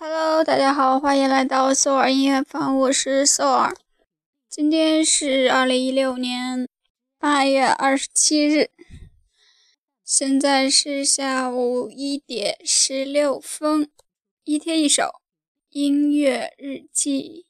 Hello，大家好，欢迎来到首尔音乐房，我是首尔。今天是二零一六年八月二十七日，现在是下午一点十六分。一天一首音乐日记。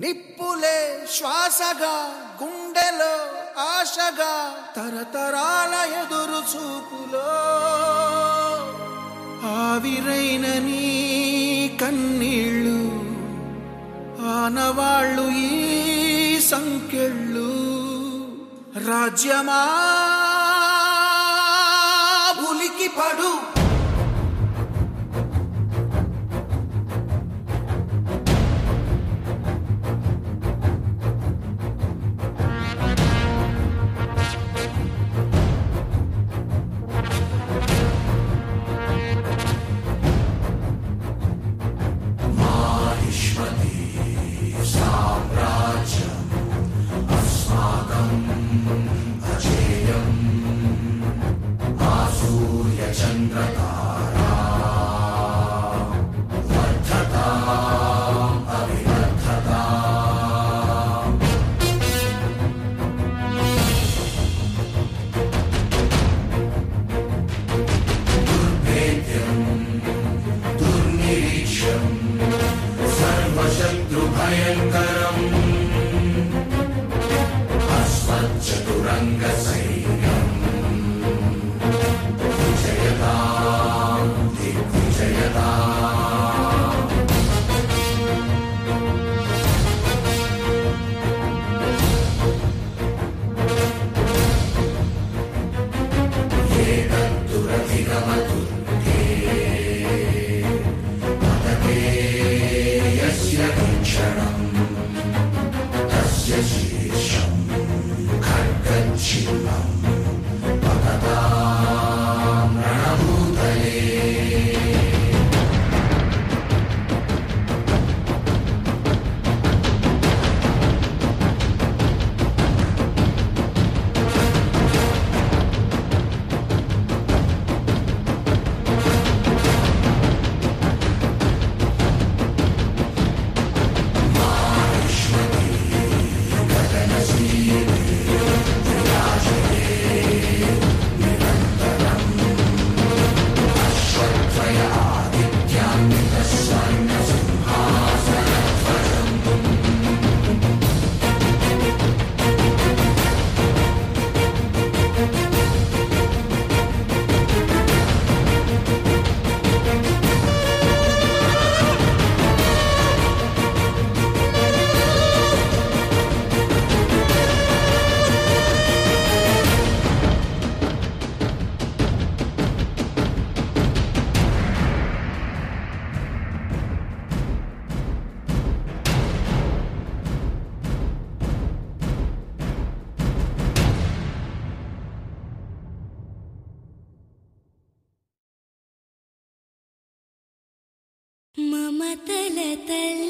నిప్పులే శ్వాసగా గుండెలో ఆశగా తరతరాల ఎదురు చూపులో. ఆవిరైన నీ కన్నీళ్ళు ఆనవాళ్ళు ఈ సంఖ్యళ్ళు. రాజ్యమా ఉలికి పడు petal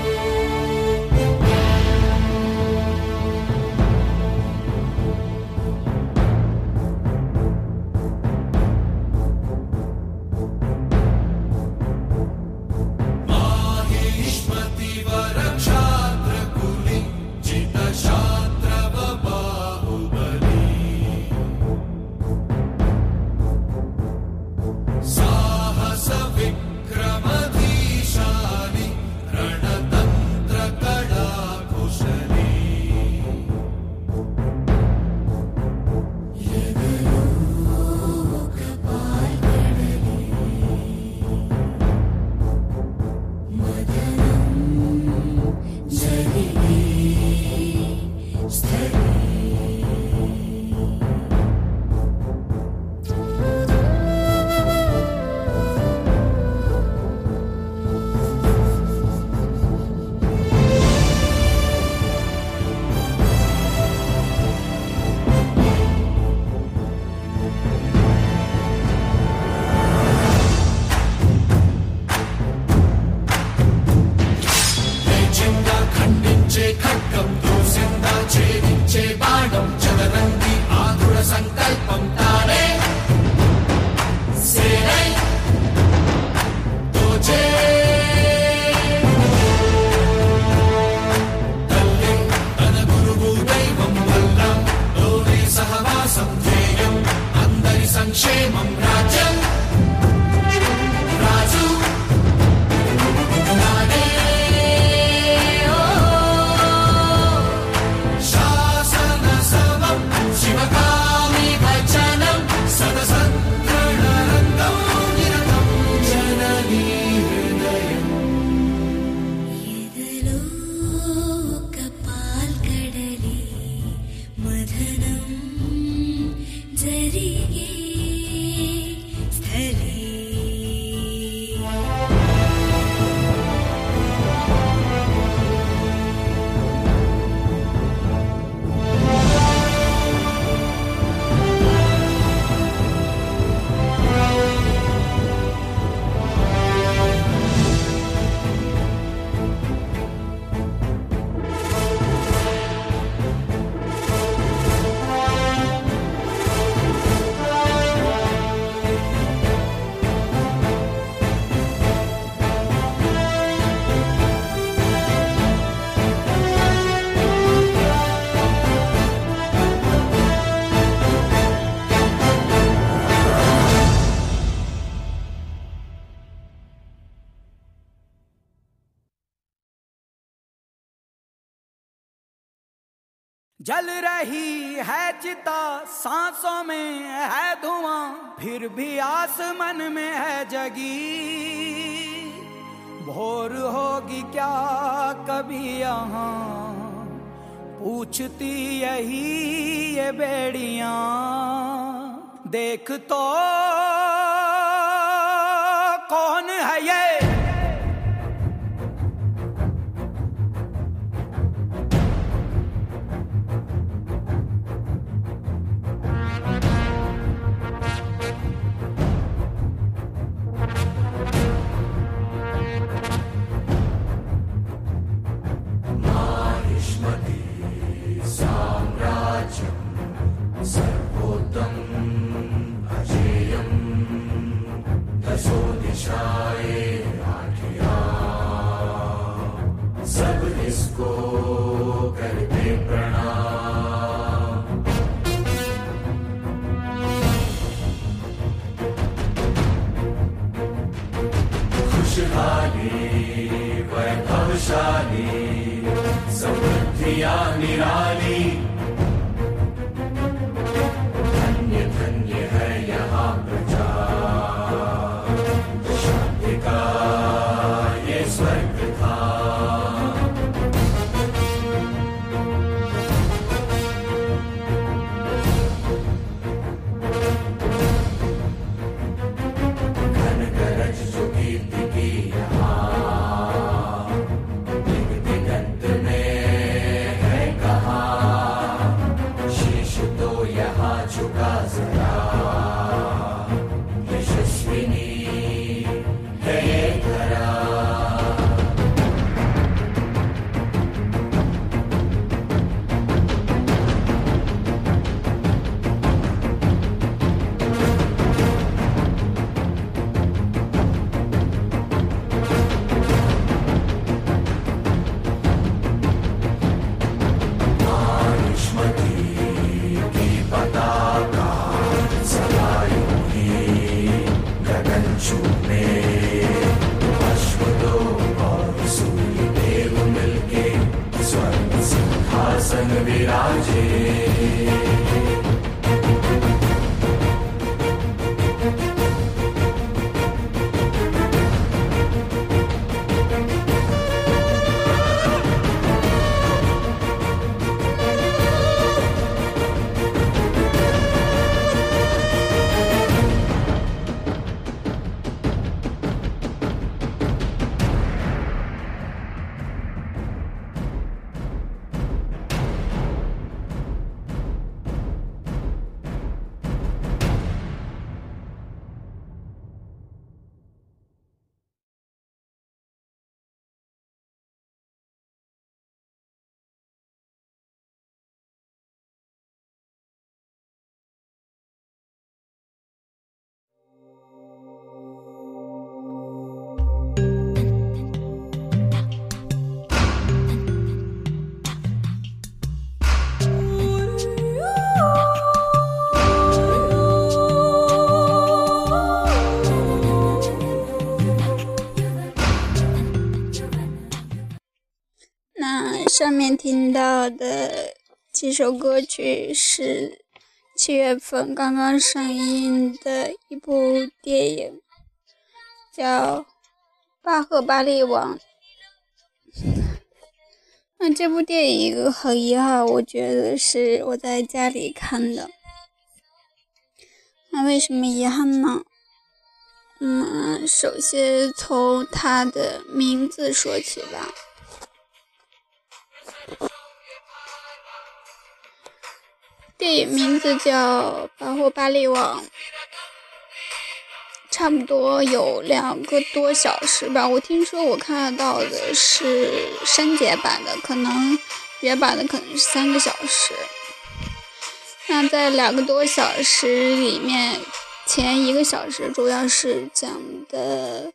जल रही है चिता, सांसों में है धुआँ, फिर भी आसमन में है जगी। भोर होगी क्या कभी यहाँ? पूछती यही ये बेड़ियाँ। देख तो कौन है ये? Chỉ 听到的几首歌曲是七月份刚刚上映的一部电影，叫《巴赫巴利王》。那这部电影很遗憾，我觉得是我在家里看的。那为什么遗憾呢？嗯，首先从它的名字说起吧。电影名字叫《巴霍巴利王》，差不多有两个多小时吧。我听说我看到的是删减版的，可能原版的可能是三个小时。那在两个多小时里面，前一个小时主要是讲的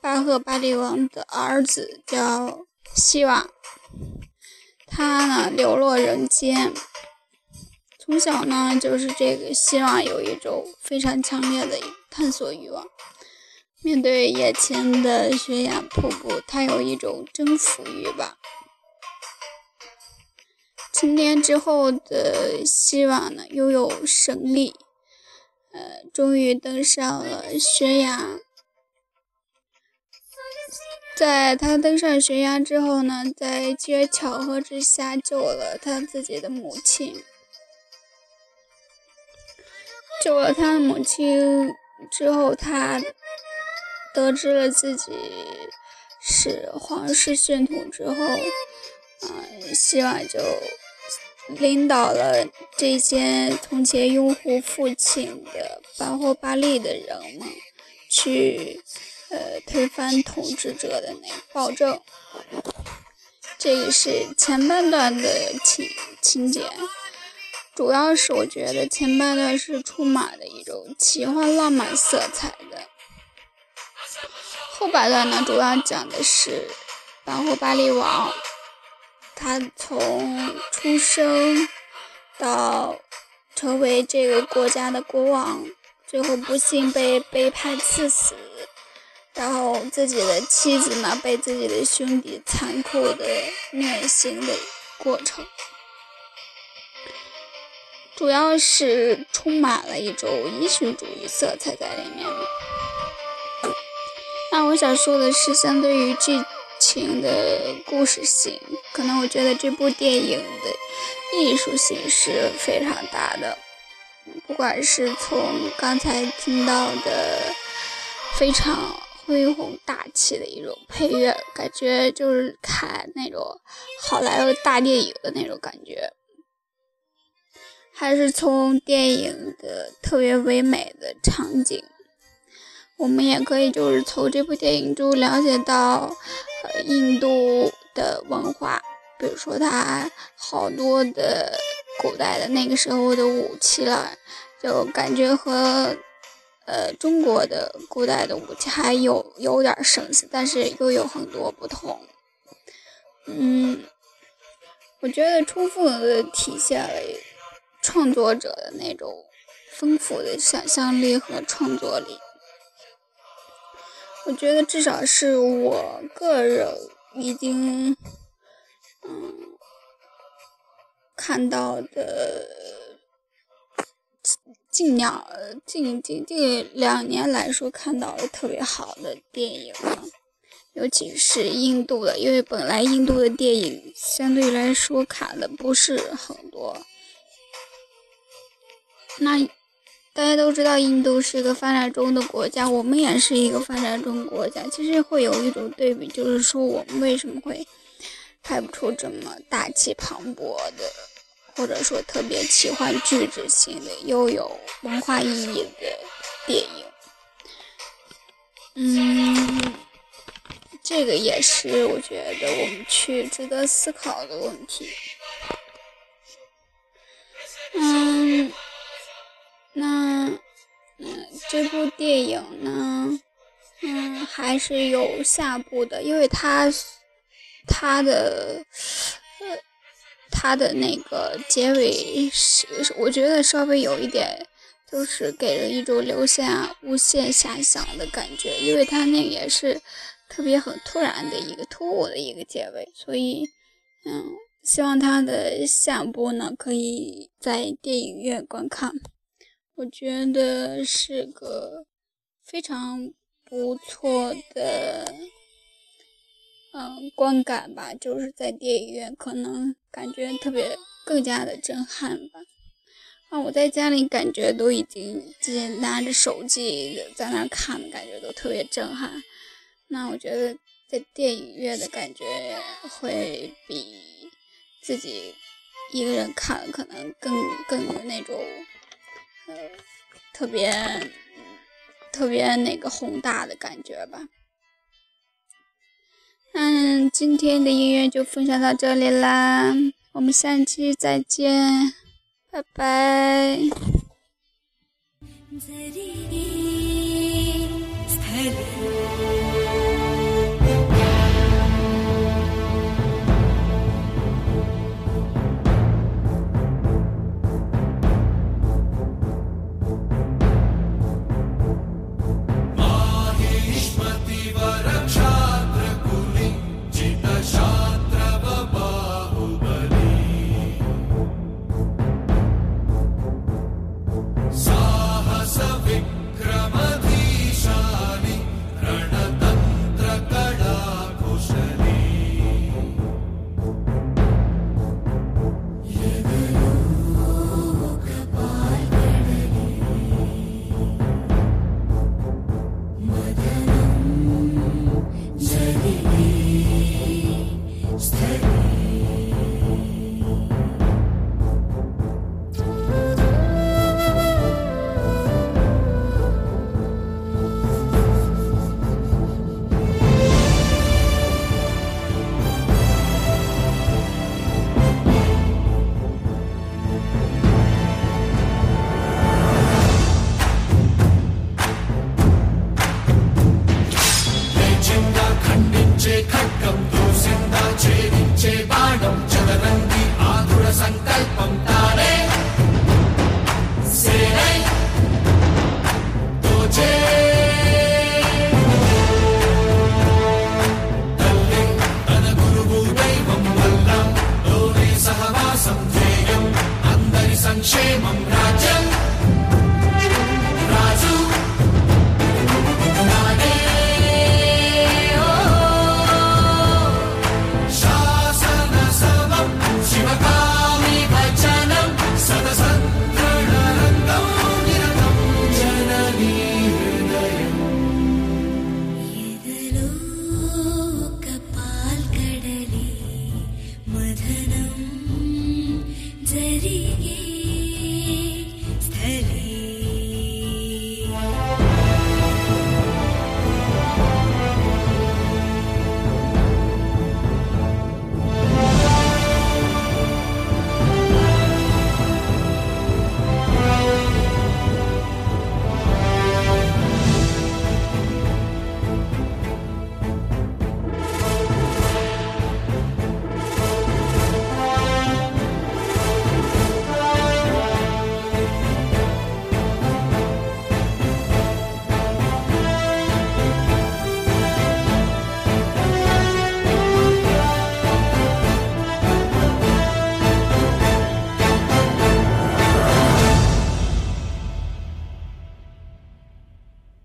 巴赫巴利王的儿子叫希瓦，他呢流落人间。从小呢，就是这个希望有一种非常强烈的探索欲望。面对眼前的悬崖瀑布，他有一种征服欲吧。成年之后的希望呢，拥有神力，呃，终于登上了悬崖。在他登上悬崖之后呢，在机缘巧合之下救了他自己的母亲。救了他的母亲之后，他得知了自己是皇室血统之后，嗯，希望就领导了这些从前拥护父亲的巴霍巴利的人们，去呃推翻统治者的那个暴政。这个是前半段的情情节。主要是我觉得前半段是充满了一种奇幻浪漫色彩的，后半段呢主要讲的是巴霍巴利王，他从出生到成为这个国家的国王，最后不幸被背叛赐死，然后自己的妻子呢被自己的兄弟残酷的虐心的过程。主要是充满了一种英雄主义色彩在里面。那我想说的是，相对于剧情的故事性，可能我觉得这部电影的艺术性是非常大的。不管是从刚才听到的非常恢宏大气的一种配乐，感觉就是看那种好莱坞大电影的那种感觉。还是从电影的特别唯美的场景，我们也可以就是从这部电影中了解到，呃，印度的文化，比如说它好多的古代的那个时候的武器了，就感觉和呃中国的古代的武器还有有点相似，但是又有很多不同。嗯，我觉得充分的体现了。创作者的那种丰富的想象力和创作力，我觉得至少是我个人已经嗯看到的近两近近近两年来说看到的特别好的电影了，尤其是印度的，因为本来印度的电影相对来说看的不是很多。那大家都知道，印度是一个发展中的国家，我们也是一个发展中国家。其实会有一种对比，就是说我们为什么会拍不出这么大气磅礴的，或者说特别奇幻巨制性的、又有文化意义的电影？嗯，这个也是我觉得我们去值得思考的问题。嗯。那，嗯，这部电影呢，嗯，还是有下部的，因为它，它的，呃，它的那个结尾是，我觉得稍微有一点，就是给人一种留下无限遐想的感觉，因为它那也是特别很突然的一个突兀的一个结尾，所以，嗯，希望他的下部呢可以在电影院观看，我觉得是个非常不错的，嗯，观感吧，就是在电影院可能感觉特别更加的震撼吧。啊，我在家里感觉都已经自己拿着手机在那看，感觉都特别震撼。那我觉得在电影院的感觉会比自己一个人看可能更更有那种特别特别那个宏大的感觉吧。嗯今天的音乐就分享到这里啦我们下期再见拜拜。